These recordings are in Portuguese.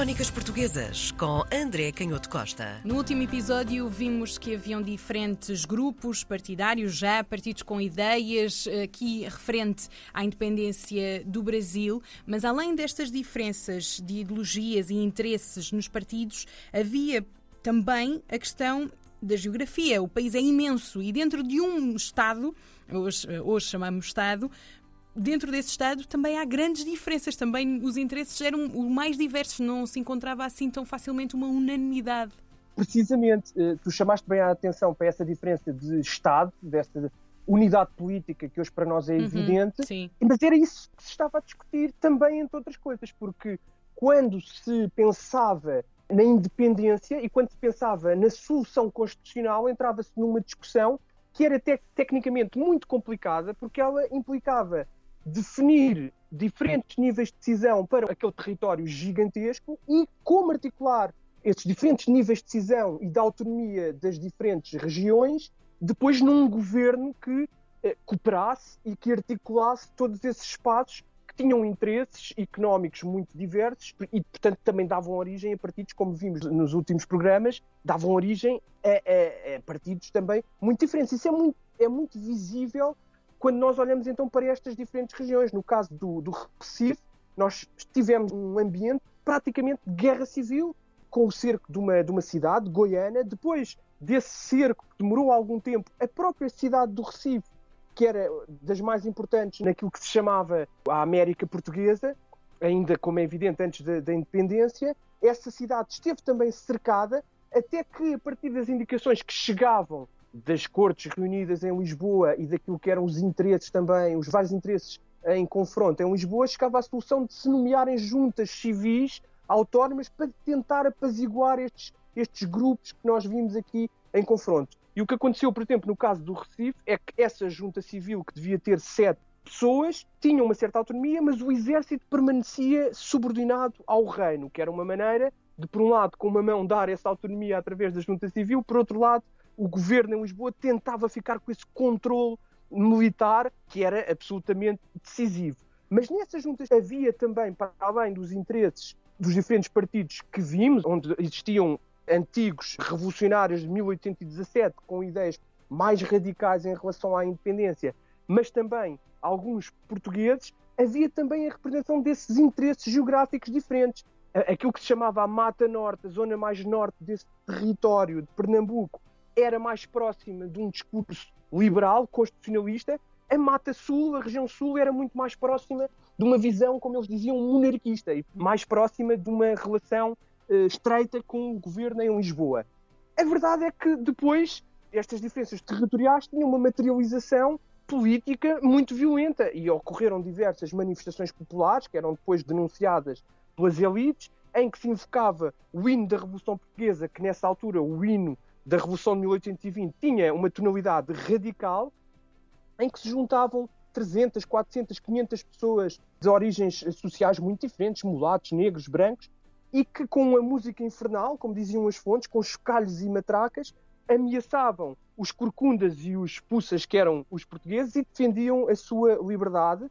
Crónicas Portuguesas com André Canhoto Costa. No último episódio vimos que haviam diferentes grupos partidários, já partidos com ideias aqui referente à independência do Brasil, mas além destas diferenças de ideologias e interesses nos partidos, havia também a questão da geografia. O país é imenso e dentro de um Estado, hoje, hoje chamamos Estado, dentro desse Estado também há grandes diferenças. Também os interesses eram o mais diversos, não se encontrava assim tão facilmente uma unanimidade. Precisamente, eh, tu chamaste bem a atenção para essa diferença de Estado, desta unidade política que hoje para nós é uhum, evidente, sim. mas era isso que se estava a discutir também entre outras coisas, porque quando se pensava na independência e quando se pensava na solução constitucional, entrava-se numa discussão que era te tecnicamente muito complicada, porque ela implicava definir diferentes níveis de decisão para aquele território gigantesco e como articular esses diferentes níveis de decisão e da autonomia das diferentes regiões, depois num governo que eh, cooperasse e que articulasse todos esses espaços que tinham interesses económicos muito diversos e, portanto, também davam origem a partidos, como vimos nos últimos programas, davam origem a, a, a partidos também muito diferentes. Isso é muito, é muito visível quando nós olhamos então para estas diferentes regiões. No caso do, do Recife, nós tivemos um ambiente praticamente de guerra civil, com o cerco de uma, de uma cidade, Goiânia. Depois desse cerco, que demorou algum tempo, a própria cidade do Recife, que era das mais importantes naquilo que se chamava a América Portuguesa, ainda como é evidente antes da, da independência, essa cidade esteve também cercada, até que a partir das indicações que chegavam das cortes reunidas em Lisboa e daquilo que eram os interesses também, os vários interesses em confronto em Lisboa, chegava à solução de se nomearem juntas civis autónomas para tentar apaziguar estes, estes grupos que nós vimos aqui em confronto. E o que aconteceu, por exemplo, no caso do Recife, é que essa junta civil, que devia ter sete pessoas, tinha uma certa autonomia, mas o exército permanecia subordinado ao reino, que era uma maneira de, por um lado, com uma mão dar essa autonomia através da junta civil, por outro lado, o governo em Lisboa tentava ficar com esse controle militar que era absolutamente decisivo. Mas nessas juntas havia também, para além dos interesses dos diferentes partidos que vimos, onde existiam antigos revolucionários de 1817 com ideias mais radicais em relação à independência, mas também alguns portugueses, havia também a representação desses interesses geográficos diferentes. Aquilo que se chamava a Mata Norte, a zona mais norte desse território de Pernambuco, era mais próxima de um discurso liberal, constitucionalista, a Mata Sul, a região Sul, era muito mais próxima de uma visão, como eles diziam, monarquista e mais próxima de uma relação uh, estreita com o governo em Lisboa. A verdade é que depois estas diferenças territoriais tinham uma materialização política muito violenta e ocorreram diversas manifestações populares que eram depois denunciadas pelas elites, em que se invocava o hino da Revolução Portuguesa, que nessa altura o hino da Revolução de 1820 tinha uma tonalidade radical, em que se juntavam 300, 400, 500 pessoas de origens sociais muito diferentes, mulatos, negros, brancos, e que com a música infernal, como diziam as fontes, com chocalhos e matracas, ameaçavam os corcundas e os puças, que eram os portugueses, e defendiam a sua liberdade.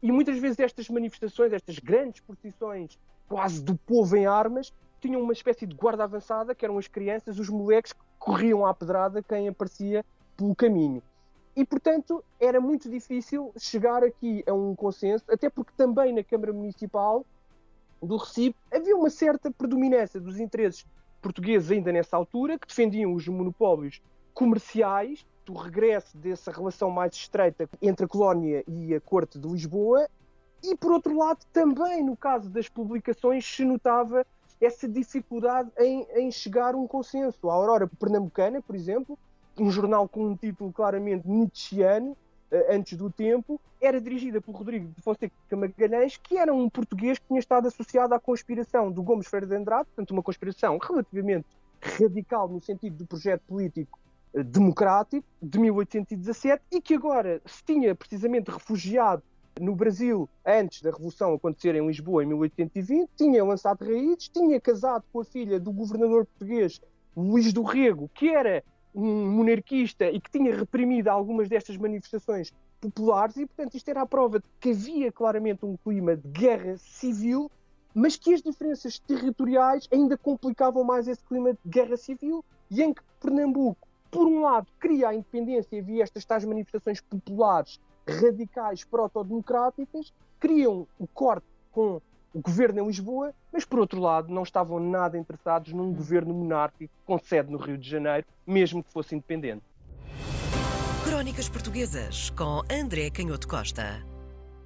E muitas vezes estas manifestações, estas grandes procissões quase do povo em armas, tinham uma espécie de guarda avançada, que eram as crianças, os moleques que corriam à pedrada quem aparecia pelo caminho. E, portanto, era muito difícil chegar aqui a um consenso, até porque também na Câmara Municipal do Recife havia uma certa predominância dos interesses portugueses ainda nessa altura, que defendiam os monopólios comerciais, do regresso dessa relação mais estreita entre a colónia e a corte de Lisboa, e por outro lado, também no caso das publicações se notava essa dificuldade em, em chegar a um consenso. A Aurora Pernambucana, por exemplo, um jornal com um título claramente nietzscheano, eh, antes do tempo, era dirigida por Rodrigo de Fonseca Magalhães, que era um português que tinha estado associado à conspiração do Gomes Ferreira de Andrade, portanto uma conspiração relativamente radical no sentido do projeto político eh, democrático de 1817 e que agora se tinha precisamente refugiado no Brasil, antes da Revolução acontecer em Lisboa, em 1820, tinha lançado raízes, tinha casado com a filha do governador português Luís do Rego, que era um monarquista e que tinha reprimido algumas destas manifestações populares, e portanto isto era a prova de que havia claramente um clima de guerra civil mas que as diferenças territoriais ainda complicavam mais esse clima de guerra civil e em que Pernambuco, por um lado, queria a independência havia estas tais manifestações populares radicais proto-democráticas, queriam o corte com o governo em Lisboa, mas por outro lado não estavam nada interessados num governo monárquico com sede no Rio de Janeiro, mesmo que fosse independente. Crónicas Portuguesas com André Canhoto Costa.